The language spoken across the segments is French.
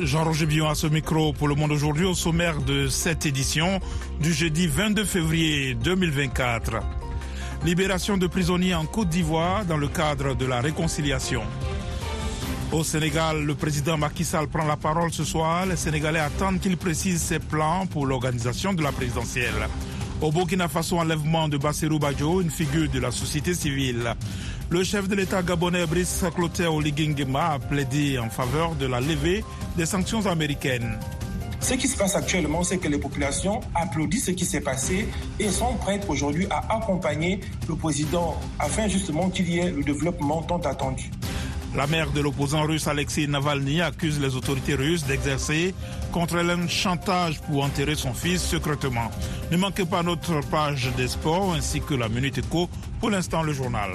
Jean-Roger Billon à ce micro pour le monde aujourd'hui au sommaire de cette édition du jeudi 22 février 2024. Libération de prisonniers en Côte d'Ivoire dans le cadre de la réconciliation. Au Sénégal, le président Macky Sall prend la parole ce soir. Les Sénégalais attendent qu'il précise ses plans pour l'organisation de la présidentielle. Au Burkina Faso, enlèvement de Bassirou Badjo, une figure de la société civile. Le chef de l'État gabonais Brice Clotaire Oligingema a plaidé en faveur de la levée des sanctions américaines. Ce qui se passe actuellement, c'est que les populations applaudissent ce qui s'est passé et sont prêtes aujourd'hui à accompagner le président afin justement qu'il y ait le développement tant attendu. La mère de l'opposant russe Alexei Navalny accuse les autorités russes d'exercer contre elle un chantage pour enterrer son fils secrètement. Ne manquez pas notre page des sports ainsi que la Minute Éco. Pour l'instant, le journal.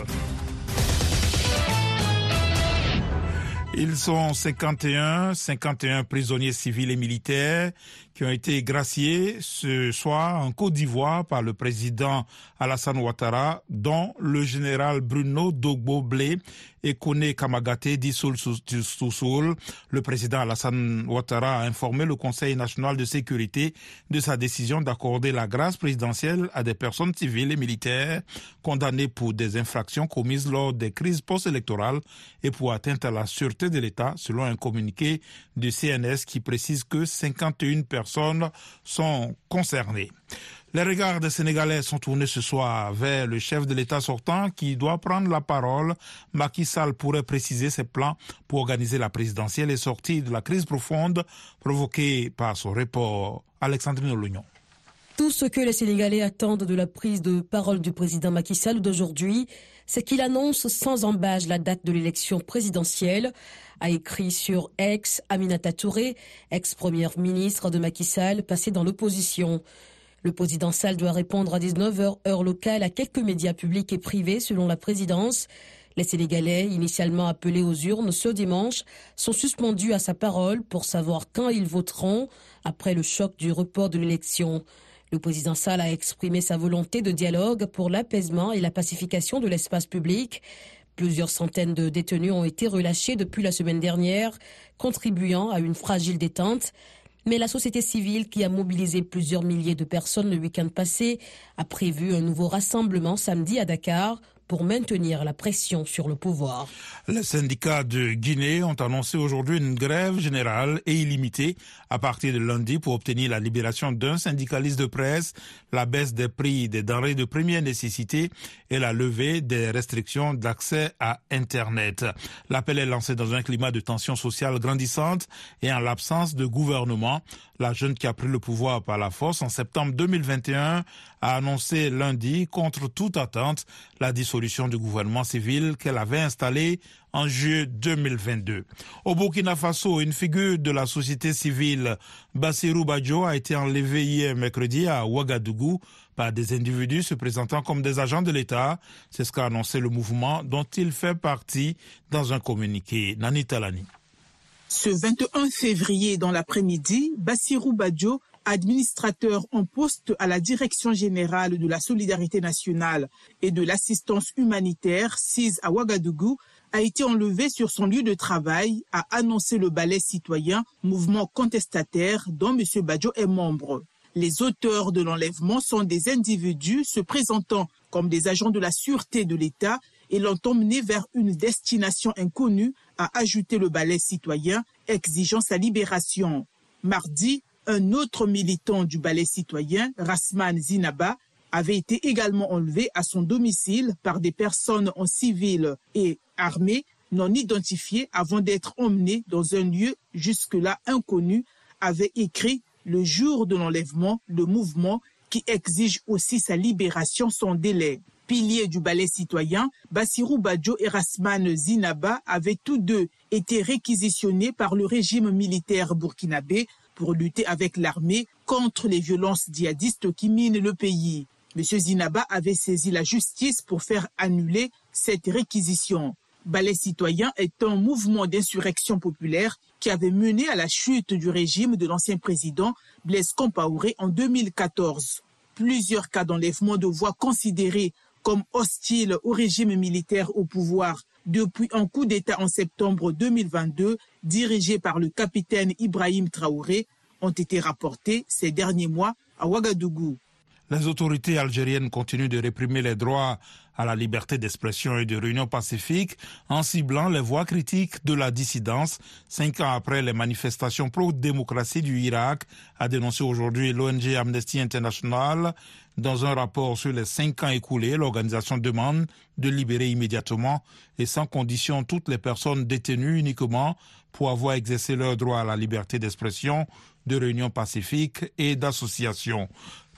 Ils sont 51, 51 prisonniers civils et militaires qui ont été graciés ce soir en Côte d'Ivoire par le président Alassane Ouattara, dont le général Bruno Dogbo et Kone Kamagate d'Issoul Soussoul. Le président Alassane Ouattara a informé le Conseil national de sécurité de sa décision d'accorder la grâce présidentielle à des personnes civiles et militaires condamnées pour des infractions commises lors des crises post-électorales et pour atteinte à la sûreté de l'État, selon un communiqué du CNS qui précise que 51 personnes sont concernés. Les regards des Sénégalais sont tournés ce soir vers le chef de l'État sortant qui doit prendre la parole. Macky Sall pourrait préciser ses plans pour organiser la présidentielle et sortir de la crise profonde provoquée par son report. Alexandrine Lognon. Tout ce que les Sénégalais attendent de la prise de parole du président Macky Sall d'aujourd'hui, c'est qu'il annonce sans embâche la date de l'élection présidentielle a écrit sur ex Aminata Touré, ex-première ministre de Macky Sall, passée dans l'opposition. Le président Sall doit répondre à 19h heure locale à quelques médias publics et privés selon la présidence. Les Sénégalais, initialement appelés aux urnes ce dimanche, sont suspendus à sa parole pour savoir quand ils voteront après le choc du report de l'élection. Le président Sall a exprimé sa volonté de dialogue pour l'apaisement et la pacification de l'espace public. Plusieurs centaines de détenus ont été relâchés depuis la semaine dernière, contribuant à une fragile détente. Mais la société civile, qui a mobilisé plusieurs milliers de personnes le week-end passé, a prévu un nouveau rassemblement samedi à Dakar pour maintenir la pression sur le pouvoir. Les syndicats de Guinée ont annoncé aujourd'hui une grève générale et illimitée à partir de lundi pour obtenir la libération d'un syndicaliste de presse, la baisse des prix des denrées de première nécessité et la levée des restrictions d'accès à Internet. L'appel est lancé dans un climat de tension sociale grandissante et en l'absence de gouvernement. La jeune qui a pris le pouvoir par la force en septembre 2021 a annoncé lundi, contre toute attente, la dissolution du gouvernement civil qu'elle avait installé en juillet 2022. Au Burkina Faso, une figure de la société civile, Bassirou Badjo, a été enlevé hier mercredi à Ouagadougou par des individus se présentant comme des agents de l'État. C'est ce qu'a annoncé le mouvement dont il fait partie dans un communiqué. Nani Talani. Ce 21 février dans l'après-midi, Bassirou Badjo, administrateur en poste à la Direction générale de la solidarité nationale et de l'assistance humanitaire, CIS à Ouagadougou, a été enlevé sur son lieu de travail, a annoncé le ballet citoyen, mouvement contestataire dont M. Badjo est membre. Les auteurs de l'enlèvement sont des individus se présentant comme des agents de la sûreté de l'État et l'ont emmené vers une destination inconnue, a ajouté le ballet citoyen, exigeant sa libération. Mardi, un autre militant du ballet citoyen, Rasman Zinaba, avait été également enlevé à son domicile par des personnes en civil et armées non identifiées avant d'être emmenées dans un lieu jusque-là inconnu, avait écrit le jour de l'enlèvement le mouvement qui exige aussi sa libération sans délai. Piliers du ballet citoyen, Bassirou Badjo et Rasman Zinaba avaient tous deux été réquisitionnés par le régime militaire burkinabé pour lutter avec l'armée contre les violences djihadistes qui minent le pays. M. Zinaba avait saisi la justice pour faire annuler cette réquisition. Ballet citoyen est un mouvement d'insurrection populaire qui avait mené à la chute du régime de l'ancien président Blaise Compaoré en 2014. Plusieurs cas d'enlèvement de voix considérés comme hostile au régime militaire au pouvoir depuis un coup d'État en septembre 2022 dirigé par le capitaine Ibrahim Traoré ont été rapportés ces derniers mois à Ouagadougou. Les autorités algériennes continuent de réprimer les droits à la liberté d'expression et de réunion pacifique en ciblant les voix critiques de la dissidence. Cinq ans après les manifestations pro-démocratie du Irak, a dénoncé aujourd'hui l'ONG Amnesty International. Dans un rapport sur les cinq ans écoulés, l'organisation demande de libérer immédiatement et sans condition toutes les personnes détenues uniquement pour avoir exercé leur droit à la liberté d'expression, de réunion pacifique et d'association.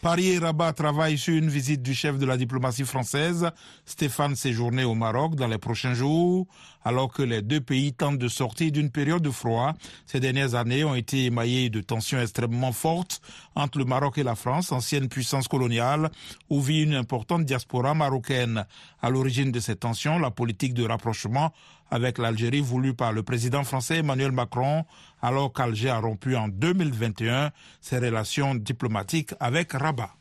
Paris et Rabat travaillent sur une visite du chef de la diplomatie française, Stéphane séjourné au Maroc dans les prochains jours, alors que les deux pays tentent de sortir d'une période de froid. Ces dernières années ont été émaillées de tensions extrêmement fortes entre le Maroc et la France, ancienne puissance coloniale, où vit une importante diaspora marocaine. À l'origine de ces tensions, la politique de rapprochement avec l'Algérie voulue par le président français Emmanuel Macron, alors qu'Alger a rompu en 2021 ses relations diplomatiques avec Rabat.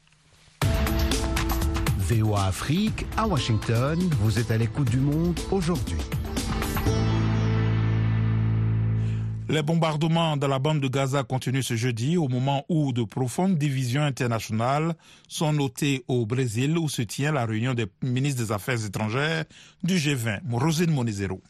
VOA Afrique, à Washington, vous êtes à l'écoute du monde aujourd'hui. Les bombardements dans la bande de Gaza continuent ce jeudi au moment où de profondes divisions internationales sont notées au Brésil où se tient la réunion des ministres des Affaires étrangères du G20. Rosine Monizero.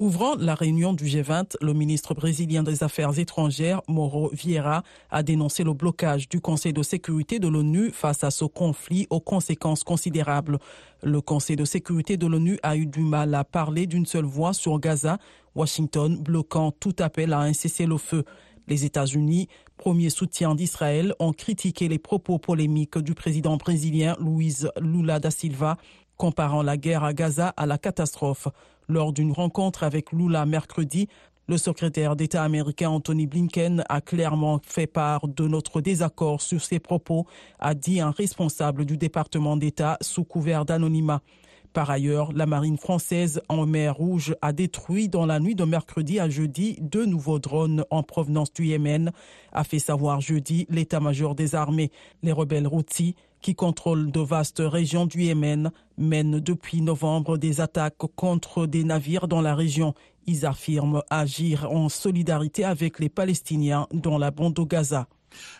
Ouvrant la réunion du G20, le ministre brésilien des Affaires étrangères, Mauro Vieira, a dénoncé le blocage du Conseil de sécurité de l'ONU face à ce conflit aux conséquences considérables. Le Conseil de sécurité de l'ONU a eu du mal à parler d'une seule voix sur Gaza, Washington bloquant tout appel à un cessez-le-feu. Les États-Unis, premier soutien d'Israël, ont critiqué les propos polémiques du président brésilien Luiz Lula da Silva comparant la guerre à Gaza à la catastrophe. Lors d'une rencontre avec Lula mercredi, le secrétaire d'État américain Anthony Blinken a clairement fait part de notre désaccord sur ses propos, a dit un responsable du département d'État sous couvert d'anonymat. Par ailleurs, la marine française en mer Rouge a détruit dans la nuit de mercredi à jeudi deux nouveaux drones en provenance du Yémen, a fait savoir jeudi l'état-major des armées. Les rebelles Houthis qui contrôlent de vastes régions du Yémen, mènent depuis novembre des attaques contre des navires dans la région. Ils affirment agir en solidarité avec les Palestiniens dans la bande de Gaza.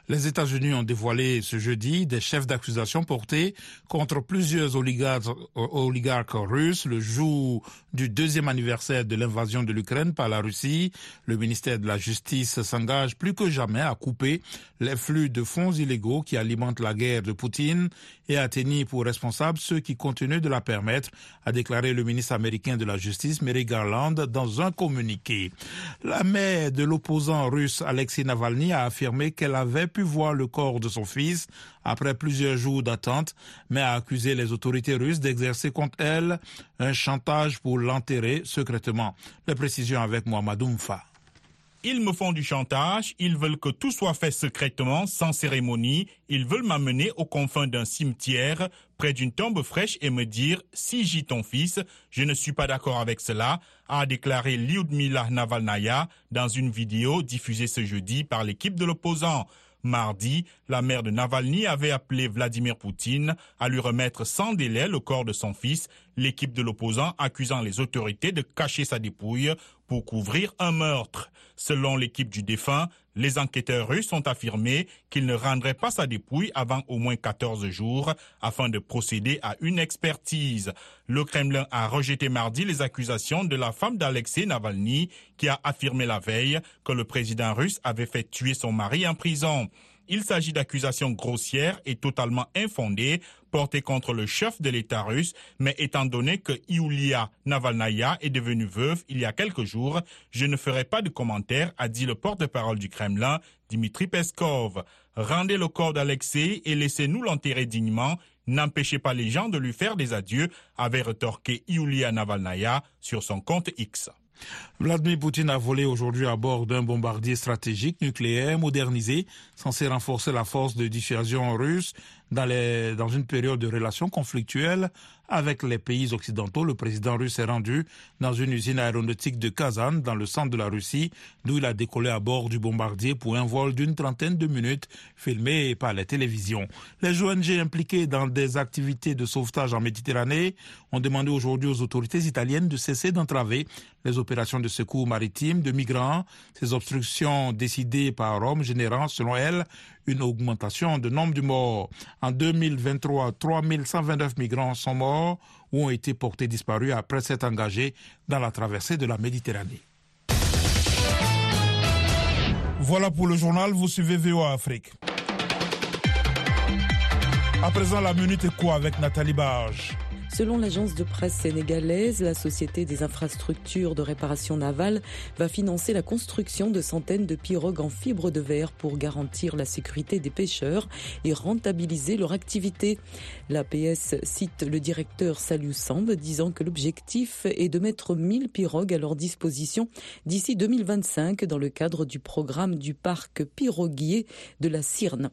Les États-Unis ont dévoilé ce jeudi des chefs d'accusation portés contre plusieurs oligarques, oligarques, russes le jour du deuxième anniversaire de l'invasion de l'Ukraine par la Russie. Le ministère de la Justice s'engage plus que jamais à couper les flux de fonds illégaux qui alimentent la guerre de Poutine et à tenir pour responsables ceux qui continuent de la permettre, a déclaré le ministre américain de la Justice, Mary Garland, dans un communiqué. La mère de l'opposant russe Alexei Navalny a affirmé qu'elle avait pu voir le corps de son fils après plusieurs jours d'attente, mais a accusé les autorités russes d'exercer contre elle un chantage pour l'enterrer secrètement. Les précisions avec Mohamed Oumfa. Ils me font du chantage, ils veulent que tout soit fait secrètement, sans cérémonie, ils veulent m'amener aux confins d'un cimetière, près d'une tombe fraîche et me dire « si j'y ton fils, je ne suis pas d'accord avec cela », a déclaré Lyudmila Navalnaya dans une vidéo diffusée ce jeudi par l'équipe de l'opposant. Mardi, la mère de Navalny avait appelé Vladimir Poutine à lui remettre sans délai le corps de son fils, l'équipe de l'opposant accusant les autorités de cacher sa dépouille pour couvrir un meurtre. Selon l'équipe du défunt, les enquêteurs russes ont affirmé qu'ils ne rendraient pas sa dépouille avant au moins 14 jours afin de procéder à une expertise. Le Kremlin a rejeté mardi les accusations de la femme d'Alexei Navalny qui a affirmé la veille que le président russe avait fait tuer son mari en prison. Il s'agit d'accusations grossières et totalement infondées portées contre le chef de l'État russe, mais étant donné que Iulia Navalnaya est devenue veuve il y a quelques jours, je ne ferai pas de commentaires, a dit le porte-parole du Kremlin, Dimitri Peskov. Rendez le corps d'Alexei et laissez-nous l'enterrer dignement. N'empêchez pas les gens de lui faire des adieux, avait retorqué Iulia Navalnaya sur son compte X. Vladimir Poutine a volé aujourd'hui à bord d'un bombardier stratégique nucléaire modernisé, censé renforcer la force de dissuasion russe dans, une période de relations conflictuelles avec les pays occidentaux. Le président russe est rendu dans une usine aéronautique de Kazan, dans le centre de la Russie, d'où il a décollé à bord du bombardier pour un vol d'une trentaine de minutes, filmé par les télévisions. Les ONG impliquées dans des activités de sauvetage en Méditerranée ont demandé aujourd'hui aux autorités italiennes de cesser d'entraver les opérations de secours maritime de migrants. Ces obstructions décidées par Rome générant, selon elle, une augmentation de nombre de morts. En 2023, 3129 migrants sont morts ou ont été portés disparus après s'être engagés dans la traversée de la Méditerranée. Voilà pour le journal, vous suivez VOA Afrique. À présent, la minute est quoi avec Nathalie Barge Selon l'agence de presse sénégalaise, la Société des infrastructures de réparation navale va financer la construction de centaines de pirogues en fibre de verre pour garantir la sécurité des pêcheurs et rentabiliser leur activité. L'APS cite le directeur Salut Samb disant que l'objectif est de mettre 1000 pirogues à leur disposition d'ici 2025 dans le cadre du programme du parc piroguier de la Cyrne.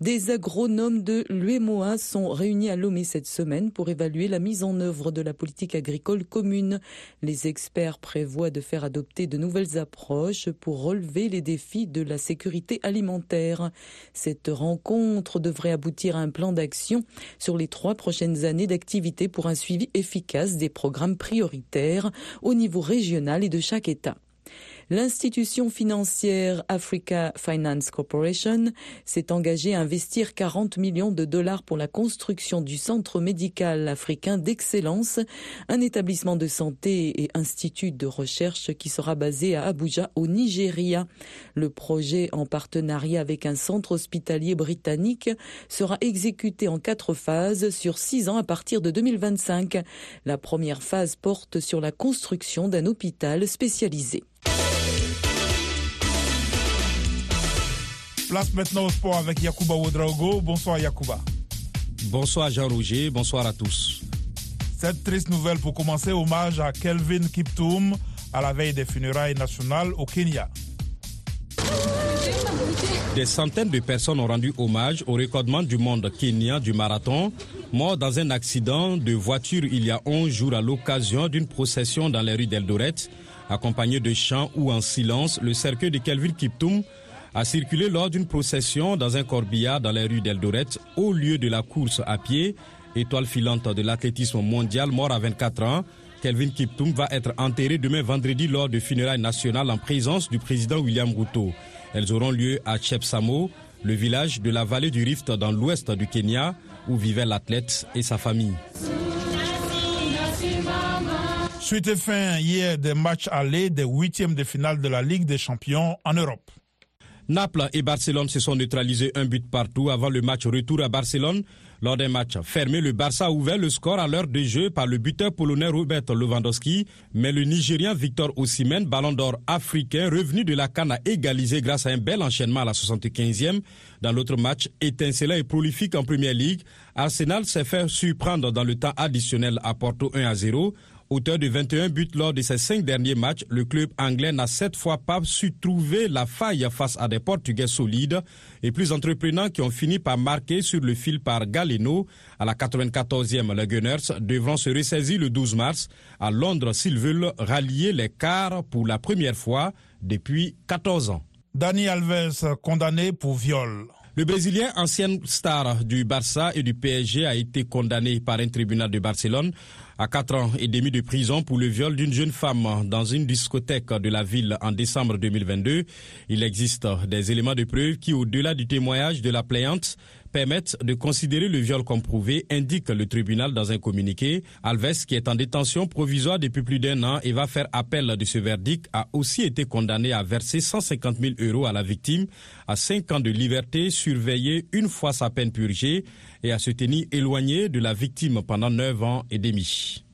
Des agronomes de l'UEMOA sont réunis à Lomé cette semaine pour évaluer la mise en œuvre de la politique agricole commune. Les experts prévoient de faire adopter de nouvelles approches pour relever les défis de la sécurité alimentaire. Cette rencontre devrait aboutir à un plan d'action sur les trois prochaines années d'activité pour un suivi efficace des programmes prioritaires au niveau régional et de chaque État. L'institution financière Africa Finance Corporation s'est engagée à investir 40 millions de dollars pour la construction du Centre médical africain d'excellence, un établissement de santé et institut de recherche qui sera basé à Abuja au Nigeria. Le projet en partenariat avec un centre hospitalier britannique sera exécuté en quatre phases sur six ans à partir de 2025. La première phase porte sur la construction d'un hôpital spécialisé. Place maintenant au sport avec Yakuba Ouedraogo. Bonsoir Yakuba. Bonsoir Jean-Roger, bonsoir à tous. Cette triste nouvelle pour commencer, hommage à Kelvin Kiptoum à la veille des funérailles nationales au Kenya. Des centaines de personnes ont rendu hommage au recordement du monde kenyan du marathon, mort dans un accident de voiture il y a 11 jours à l'occasion d'une procession dans les rues d'Eldoret. Accompagné de chants ou en silence, le cercueil de Kelvin Kiptoum a circulé lors d'une procession dans un corbillard dans les rues d'Eldoret au lieu de la course à pied. Étoile filante de l'athlétisme mondial, mort à 24 ans, Kelvin Kiptoum va être enterré demain vendredi lors de funérailles nationales en présence du président William Ruto. Elles auront lieu à Chepsamo, le village de la vallée du Rift dans l'ouest du Kenya, où vivait l'athlète et sa famille. Suite et fin hier des matchs allés des huitièmes de finale de la Ligue des champions en Europe. Naples et Barcelone se sont neutralisés un but partout avant le match retour à Barcelone. Lors d'un match fermé, le Barça a ouvert le score à l'heure de jeu par le buteur polonais Robert Lewandowski, mais le Nigérien Victor Osimhen, ballon d'or africain, revenu de la canne, a égalisé grâce à un bel enchaînement à la 75e. Dans l'autre match, étincelant et prolifique en Première Ligue, Arsenal s'est fait surprendre dans le temps additionnel à Porto 1 à 0. Auteur de 21 buts lors de ses cinq derniers matchs, le club anglais n'a cette fois pas su trouver la faille face à des Portugais solides et plus entreprenants qui ont fini par marquer sur le fil par Galeno. À la 94e, les Gunners devront se ressaisir le 12 mars à Londres s'ils veulent rallier les quarts pour la première fois depuis 14 ans. Dani Alves condamné pour viol. Le Brésilien, ancienne star du Barça et du PSG, a été condamné par un tribunal de Barcelone à 4 ans et demi de prison pour le viol d'une jeune femme dans une discothèque de la ville en décembre 2022. Il existe des éléments de preuve qui, au-delà du témoignage de la plaignante, permettent de considérer le viol comme prouvé, indique le tribunal dans un communiqué. Alves, qui est en détention provisoire depuis plus d'un an et va faire appel de ce verdict, a aussi été condamné à verser 150 000 euros à la victime, à 5 ans de liberté surveillée une fois sa peine purgée et à se tenir éloigné de la victime pendant 9 ans et demi.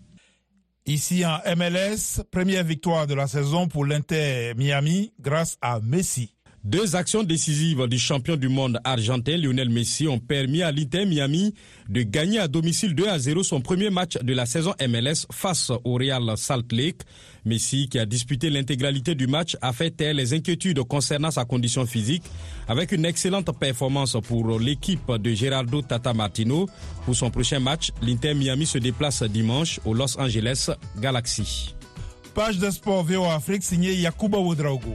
Ici en MLS, première victoire de la saison pour l'Inter Miami grâce à Messi. Deux actions décisives du champion du monde argentin Lionel Messi ont permis à l'Inter Miami de gagner à domicile 2 à 0 son premier match de la saison MLS face au Real Salt Lake. Messi, qui a disputé l'intégralité du match, a fait taire les inquiétudes concernant sa condition physique avec une excellente performance pour l'équipe de Gerardo Tata Martino. Pour son prochain match, l'Inter Miami se déplace dimanche au Los Angeles Galaxy. Page de sport VO Afrique signée Yakuba Oudraogo.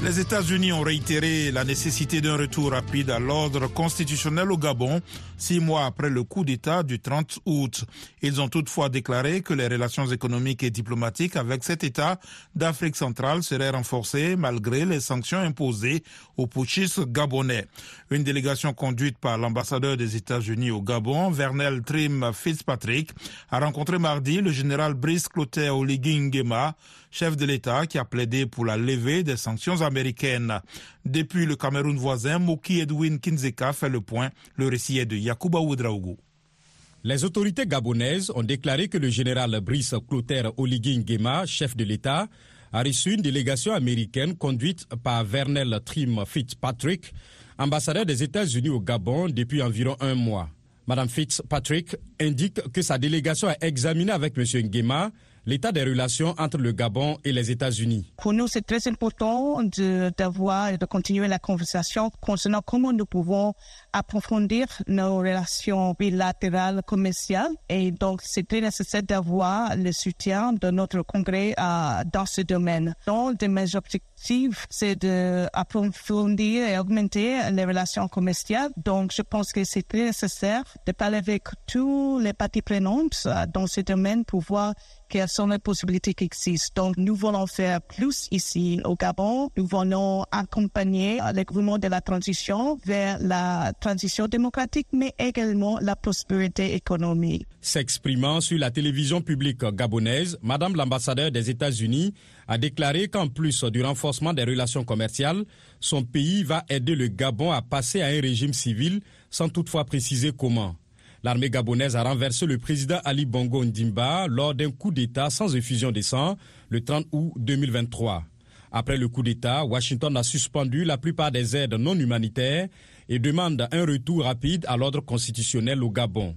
Les États-Unis ont réitéré la nécessité d'un retour rapide à l'ordre constitutionnel au Gabon, six mois après le coup d'État du 30 août. Ils ont toutefois déclaré que les relations économiques et diplomatiques avec cet État d'Afrique centrale seraient renforcées malgré les sanctions imposées aux putschistes gabonais. Une délégation conduite par l'ambassadeur des États-Unis au Gabon, Vernel Trim Fitzpatrick, a rencontré mardi le général Brice Clotaire Oligui chef de l'État qui a plaidé pour la levée des sanctions américaines. Depuis le Cameroun voisin, Moki Edwin Kinzeka fait le point. Le récit est de Yakuba Oudraougou. Les autorités gabonaises ont déclaré que le général Brice Clotaire Oligui Nguema, chef de l'État, a reçu une délégation américaine conduite par Vernel Trim Fitzpatrick, ambassadeur des États-Unis au Gabon depuis environ un mois. Madame Fitzpatrick indique que sa délégation a examiné avec M. Nguema l'état des relations entre le Gabon et les États-Unis. Pour nous, c'est très important d'avoir et de continuer la conversation concernant comment nous pouvons approfondir nos relations bilatérales commerciales. Et donc, c'est très nécessaire d'avoir le soutien de notre Congrès euh, dans ce domaine. Donc, de mes objectifs, c'est d'approfondir et augmenter les relations commerciales. Donc, je pense que c'est très nécessaire de parler avec tous les parties prenantes euh, dans ce domaine pour voir quelles sont les possibilités qui existent. Donc, nous voulons faire plus ici au Gabon. Nous voulons accompagner le gouvernement de la transition vers la transition démocratique, mais également la prospérité économique. S'exprimant sur la télévision publique gabonaise, Madame l'ambassadeur des États-Unis a déclaré qu'en plus du renforcement des relations commerciales, son pays va aider le Gabon à passer à un régime civil, sans toutefois préciser comment. L'armée gabonaise a renversé le président Ali Bongo Ndimba lors d'un coup d'État sans effusion de sang le 30 août 2023. Après le coup d'État, Washington a suspendu la plupart des aides non humanitaires et demande un retour rapide à l'ordre constitutionnel au Gabon.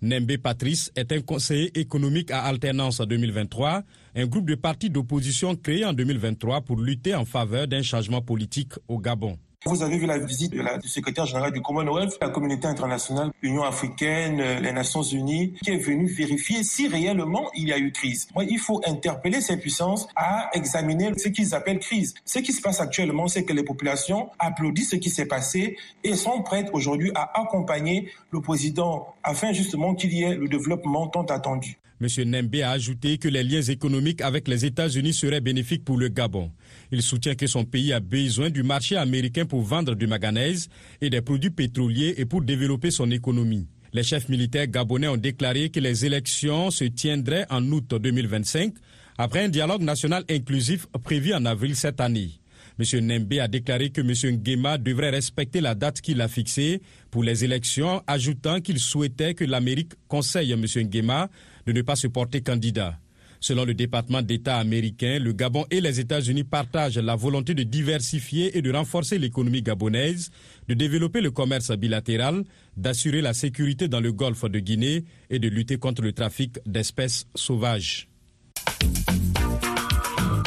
Nembe Patrice est un conseiller économique à alternance 2023, un groupe de partis d'opposition créé en 2023 pour lutter en faveur d'un changement politique au Gabon. Vous avez vu la visite du secrétaire général du Commonwealth, la communauté internationale, l'Union africaine, euh, les Nations unies, qui est venu vérifier si réellement il y a eu crise. Moi, il faut interpeller ces puissances à examiner ce qu'ils appellent crise. Ce qui se passe actuellement, c'est que les populations applaudissent ce qui s'est passé et sont prêtes aujourd'hui à accompagner le président afin justement qu'il y ait le développement tant attendu. M. Nembe a ajouté que les liens économiques avec les États-Unis seraient bénéfiques pour le Gabon. Il soutient que son pays a besoin du marché américain pour vendre du manganèse et des produits pétroliers et pour développer son économie. Les chefs militaires gabonais ont déclaré que les élections se tiendraient en août 2025 après un dialogue national inclusif prévu en avril cette année. M. Nembe a déclaré que M. Nguema devrait respecter la date qu'il a fixée pour les élections, ajoutant qu'il souhaitait que l'Amérique conseille M. Nguema de ne pas se porter candidat. Selon le département d'État américain, le Gabon et les États-Unis partagent la volonté de diversifier et de renforcer l'économie gabonaise, de développer le commerce bilatéral, d'assurer la sécurité dans le golfe de Guinée et de lutter contre le trafic d'espèces sauvages.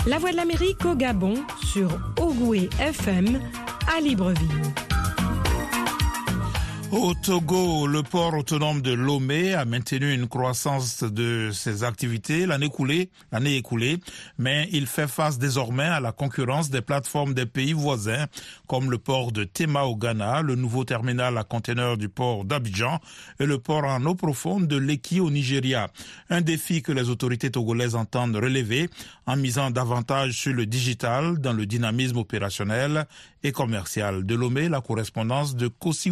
La Voix de l'Amérique au Gabon sur Ogoué FM à Libreville. Au Togo, le port autonome de Lomé a maintenu une croissance de ses activités l'année écoulée, l'année écoulée, mais il fait face désormais à la concurrence des plateformes des pays voisins, comme le port de Tema au Ghana, le nouveau terminal à conteneurs du port d'Abidjan et le port en eau profonde de Leki au Nigeria. Un défi que les autorités togolaises entendent relever en misant davantage sur le digital dans le dynamisme opérationnel et commercial. De Lomé, la correspondance de Kossi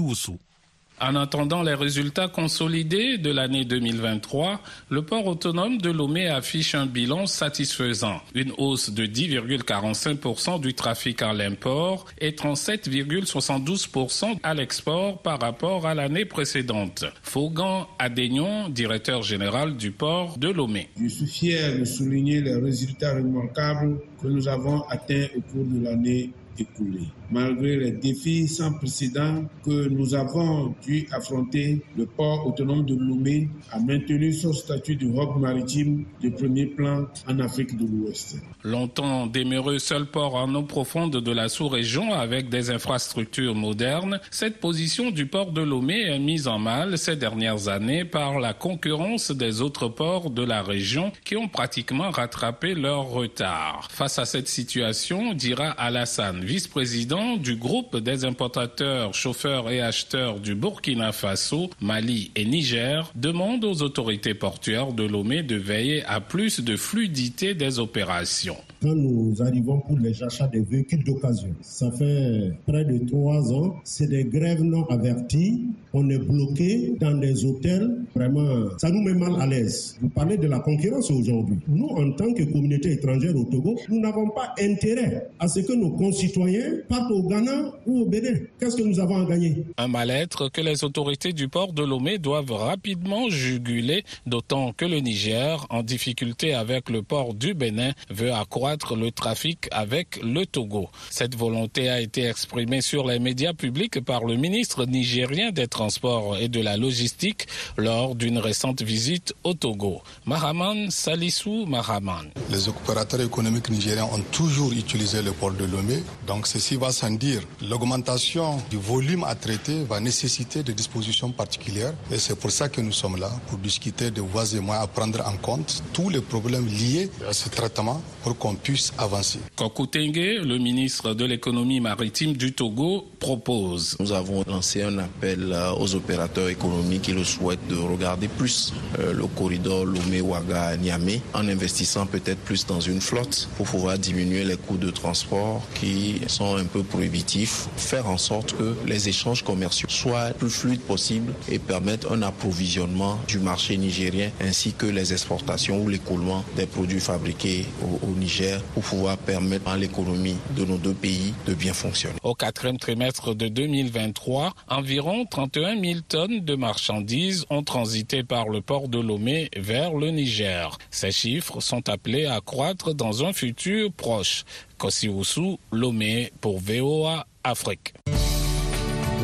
En attendant les résultats consolidés de l'année 2023, le port autonome de Lomé affiche un bilan satisfaisant. Une hausse de 10,45% du trafic à l'import et 37,72% à l'export par rapport à l'année précédente. Faugan Adénion, directeur général du port de Lomé. Je suis fier de souligner les résultats remarquables que nous avons atteints au cours de l'année écoulée malgré les défis sans précédent que nous avons dû affronter, le port autonome de Lomé a maintenu son statut de hub maritime de premier plan en Afrique de l'Ouest. Longtemps demeuré seul port en eau profonde de la sous-région avec des infrastructures modernes, cette position du port de Lomé est mise en mal ces dernières années par la concurrence des autres ports de la région qui ont pratiquement rattrapé leur retard. Face à cette situation, dira Alassane, vice-président du groupe des importateurs, chauffeurs et acheteurs du Burkina Faso, Mali et Niger demande aux autorités portuaires de Lomé de veiller à plus de fluidité des opérations. Quand nous arrivons pour les achats des véhicules d'occasion, ça fait près de trois ans, c'est des grèves non averties. On est bloqué dans des hôtels. Vraiment, ça nous met mal à l'aise. Vous parlez de la concurrence aujourd'hui. Nous, en tant que communauté étrangère au Togo, nous n'avons pas intérêt à ce que nos concitoyens partent au Ghana ou au Bénin. Qu'est-ce que nous avons à gagner? Un mal-être que les autorités du port de Lomé doivent rapidement juguler, d'autant que le Niger, en difficulté avec le port du Bénin, veut accroître le trafic avec le Togo. Cette volonté a été exprimée sur les médias publics par le ministre nigérien des Transports et de la Logistique lors d'une récente visite au Togo. Mahaman Salissou Mahaman. Les opérateurs économiques nigériens ont toujours utilisé le port de Lomé, donc ceci va sans dire. L'augmentation du volume à traiter va nécessiter des dispositions particulières et c'est pour ça que nous sommes là, pour discuter de voies et moyens à prendre en compte tous les problèmes liés à ce traitement pour qu'on puisse avancer. Kokutenge, le ministre de l'économie maritime du Togo, propose. Nous avons lancé un appel aux opérateurs économiques qui le souhaitent de regarder plus le corridor Lomé-Ouaga-Niamey en investissant peut-être plus dans une flotte pour pouvoir diminuer les coûts de transport qui sont un peu prohibitifs, faire en sorte que les échanges commerciaux soient plus fluides possible et permettent un approvisionnement du marché nigérien ainsi que les exportations ou l'écoulement des produits fabriqués au, au Niger pour pouvoir permettre à l'économie de nos deux pays de bien fonctionner. Au quatrième trimestre de 2023, environ 31 000 tonnes de marchandises ont transité par le port de Lomé vers le Niger. Ces chiffres sont appelés à croître dans un futur proche. Kosiwusu, Lomé pour VOA Afrique.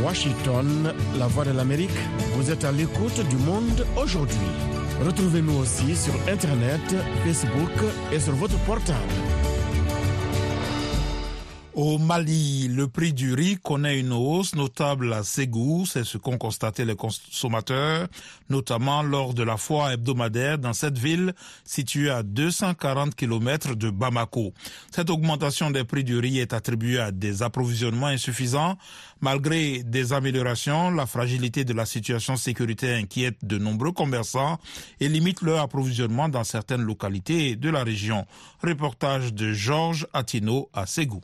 Washington, la voix de l'Amérique, vous êtes à l'écoute du monde aujourd'hui. Retrouvez-nous aussi sur Internet, Facebook et sur votre portable. Au Mali, le prix du riz connaît une hausse notable à Ségou, c'est ce qu'ont constaté les consommateurs, notamment lors de la foire hebdomadaire dans cette ville située à 240 km de Bamako. Cette augmentation des prix du riz est attribuée à des approvisionnements insuffisants. Malgré des améliorations, la fragilité de la situation sécuritaire inquiète de nombreux commerçants et limite leur approvisionnement dans certaines localités de la région. Reportage de Georges Attino à Ségou.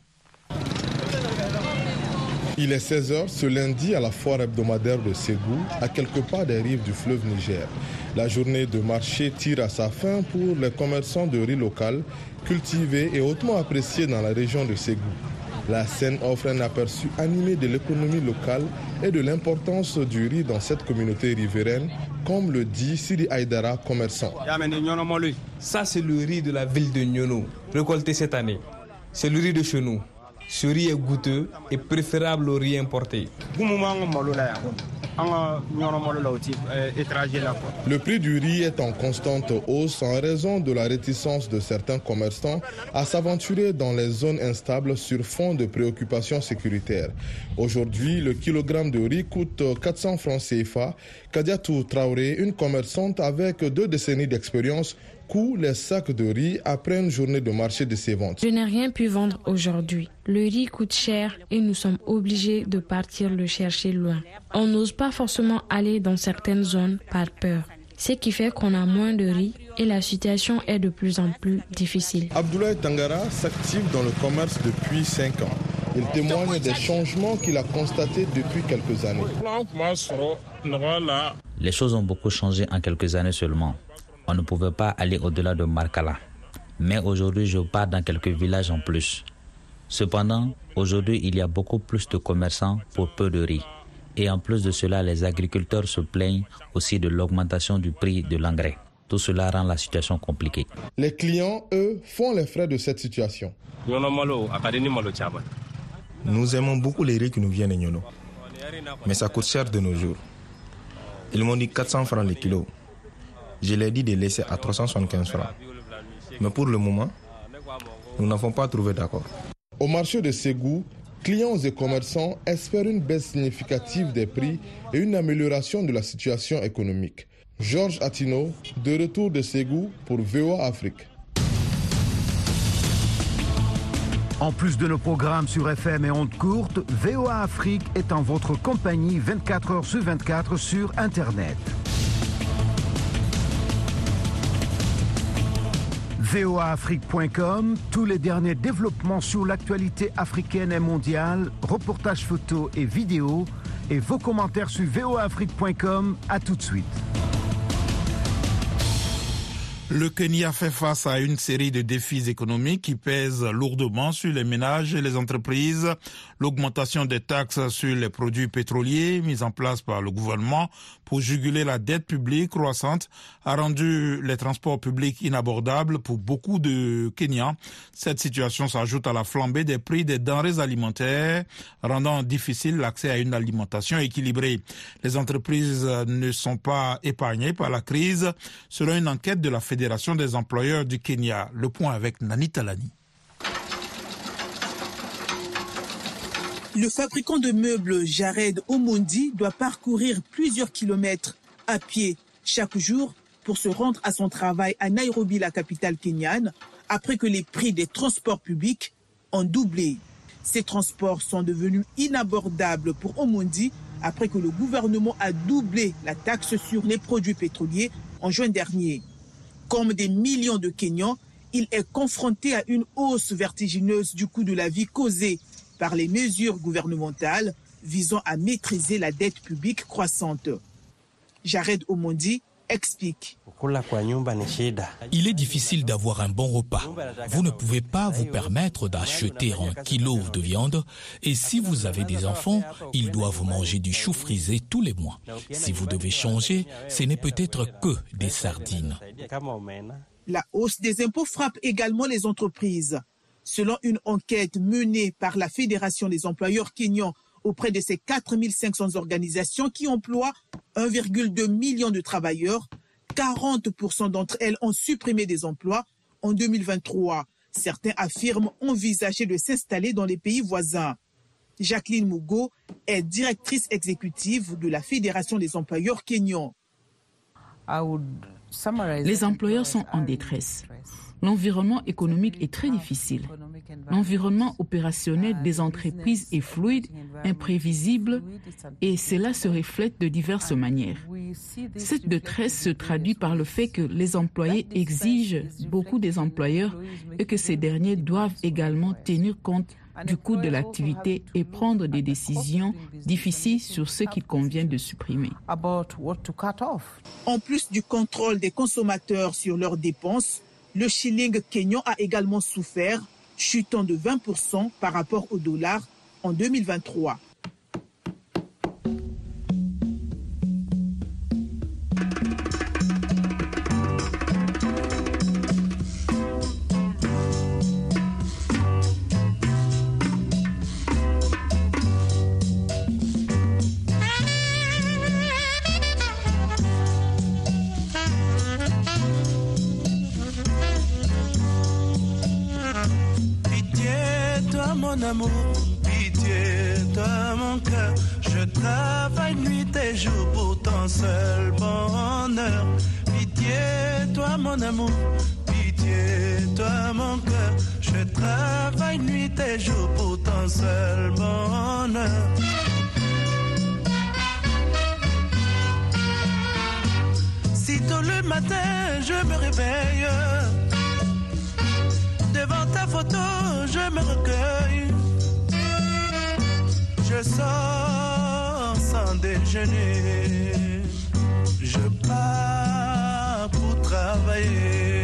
Il est 16h ce lundi à la foire hebdomadaire de Ségou, à quelques pas des rives du fleuve Niger. La journée de marché tire à sa fin pour les commerçants de riz local, cultivés et hautement appréciés dans la région de Ségou. La scène offre un aperçu animé de l'économie locale et de l'importance du riz dans cette communauté riveraine, comme le dit Siri Aydara, commerçant. Ça, c'est le riz de la ville de Nyono, récolté cette année. C'est le riz de chez nous. Ce riz est goûteux et préférable au riz importé. Le prix du riz est en constante hausse en raison de la réticence de certains commerçants à s'aventurer dans les zones instables sur fond de préoccupations sécuritaires. Aujourd'hui, le kilogramme de riz coûte 400 francs CFA. Kadiatou Traoré, une commerçante avec deux décennies d'expérience, coût les sacs de riz après une journée de marché de ses ventes. Je n'ai rien pu vendre aujourd'hui. Le riz coûte cher et nous sommes obligés de partir le chercher loin. On n'ose pas forcément aller dans certaines zones par peur. Ce qui fait qu'on a moins de riz et la situation est de plus en plus difficile. Abdoulaye Tangara s'active dans le commerce depuis 5 ans. Il témoigne des changements qu'il a constatés depuis quelques années. Les choses ont beaucoup changé en quelques années seulement. On ne pouvait pas aller au-delà de Markala. Mais aujourd'hui, je pars dans quelques villages en plus. Cependant, aujourd'hui, il y a beaucoup plus de commerçants pour peu de riz. Et en plus de cela, les agriculteurs se plaignent aussi de l'augmentation du prix de l'engrais. Tout cela rend la situation compliquée. Les clients, eux, font les frais de cette situation. Nous aimons beaucoup les riz qui nous viennent de Nyono. Mais ça coûte cher de nos jours. Ils m'ont dit 400 francs le kilo. Je leur ai dit de laisser à 375 francs. Mais pour le moment, nous n'avons pas trouvé d'accord. Au marché de Ségou, clients et commerçants espèrent une baisse significative des prix et une amélioration de la situation économique. Georges Attino, de retour de Ségou pour VOA Afrique. En plus de nos programmes sur FM et ondes courtes, VOA Afrique est en votre compagnie 24 heures sur 24 sur Internet. voaafrique.com, tous les derniers développements sur l'actualité africaine et mondiale, reportages photos et vidéos, et vos commentaires sur voaafrique.com. À tout de suite. Le Kenya fait face à une série de défis économiques qui pèsent lourdement sur les ménages et les entreprises. L'augmentation des taxes sur les produits pétroliers mise en place par le gouvernement pour juguler la dette publique croissante a rendu les transports publics inabordables pour beaucoup de Kenyans. Cette situation s'ajoute à la flambée des prix des denrées alimentaires, rendant difficile l'accès à une alimentation équilibrée. Les entreprises ne sont pas épargnées par la crise, selon une enquête de la Fédération des employeurs du Kenya. Le point avec Nani Talani. Le fabricant de meubles Jared Omondi doit parcourir plusieurs kilomètres à pied chaque jour pour se rendre à son travail à Nairobi, la capitale kenyane, après que les prix des transports publics ont doublé. Ces transports sont devenus inabordables pour Omondi après que le gouvernement a doublé la taxe sur les produits pétroliers en juin dernier. Comme des millions de Kenyans, il est confronté à une hausse vertigineuse du coût de la vie causée par les mesures gouvernementales visant à maîtriser la dette publique croissante. Jared Omondi explique. Il est difficile d'avoir un bon repas. Vous ne pouvez pas vous permettre d'acheter un kilo de viande et si vous avez des enfants, ils doivent manger du chou frisé tous les mois. Si vous devez changer, ce n'est peut-être que des sardines. La hausse des impôts frappe également les entreprises. Selon une enquête menée par la Fédération des employeurs kenyans auprès de ces 4500 organisations qui emploient 1,2 million de travailleurs, 40% d'entre elles ont supprimé des emplois en 2023. Certains affirment envisager de s'installer dans les pays voisins. Jacqueline Mugo est directrice exécutive de la Fédération des employeurs kenyans. Les employeurs sont en détresse. L'environnement économique est très difficile. L'environnement opérationnel des entreprises est fluide, imprévisible et cela se reflète de diverses manières. Cette détresse se traduit par le fait que les employés exigent beaucoup des employeurs et que ces derniers doivent également tenir compte du coût de l'activité et prendre des décisions difficiles sur ce qu'il convient de supprimer. En plus du contrôle des consommateurs sur leurs dépenses, le shilling kenyan a également souffert, chutant de 20% par rapport au dollar en 2023. Matin je me réveille devant ta photo, je me recueille. je sors sans déjeuner. Je pars pour travailler.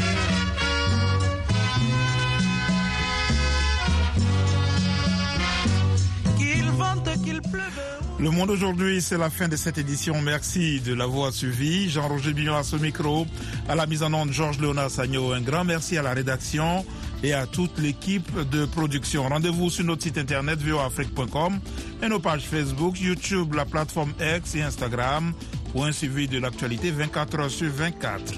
Qu'il vente, qu'il pleuve. Le monde aujourd'hui, c'est la fin de cette édition. Merci de l'avoir suivi. Jean-Roger Bignon à ce micro, à la mise en onde Georges Léonard Sagno. Un grand merci à la rédaction et à toute l'équipe de production. Rendez-vous sur notre site internet voafrique.com et nos pages Facebook, YouTube, la plateforme X et Instagram pour un suivi de l'actualité 24 heures sur 24.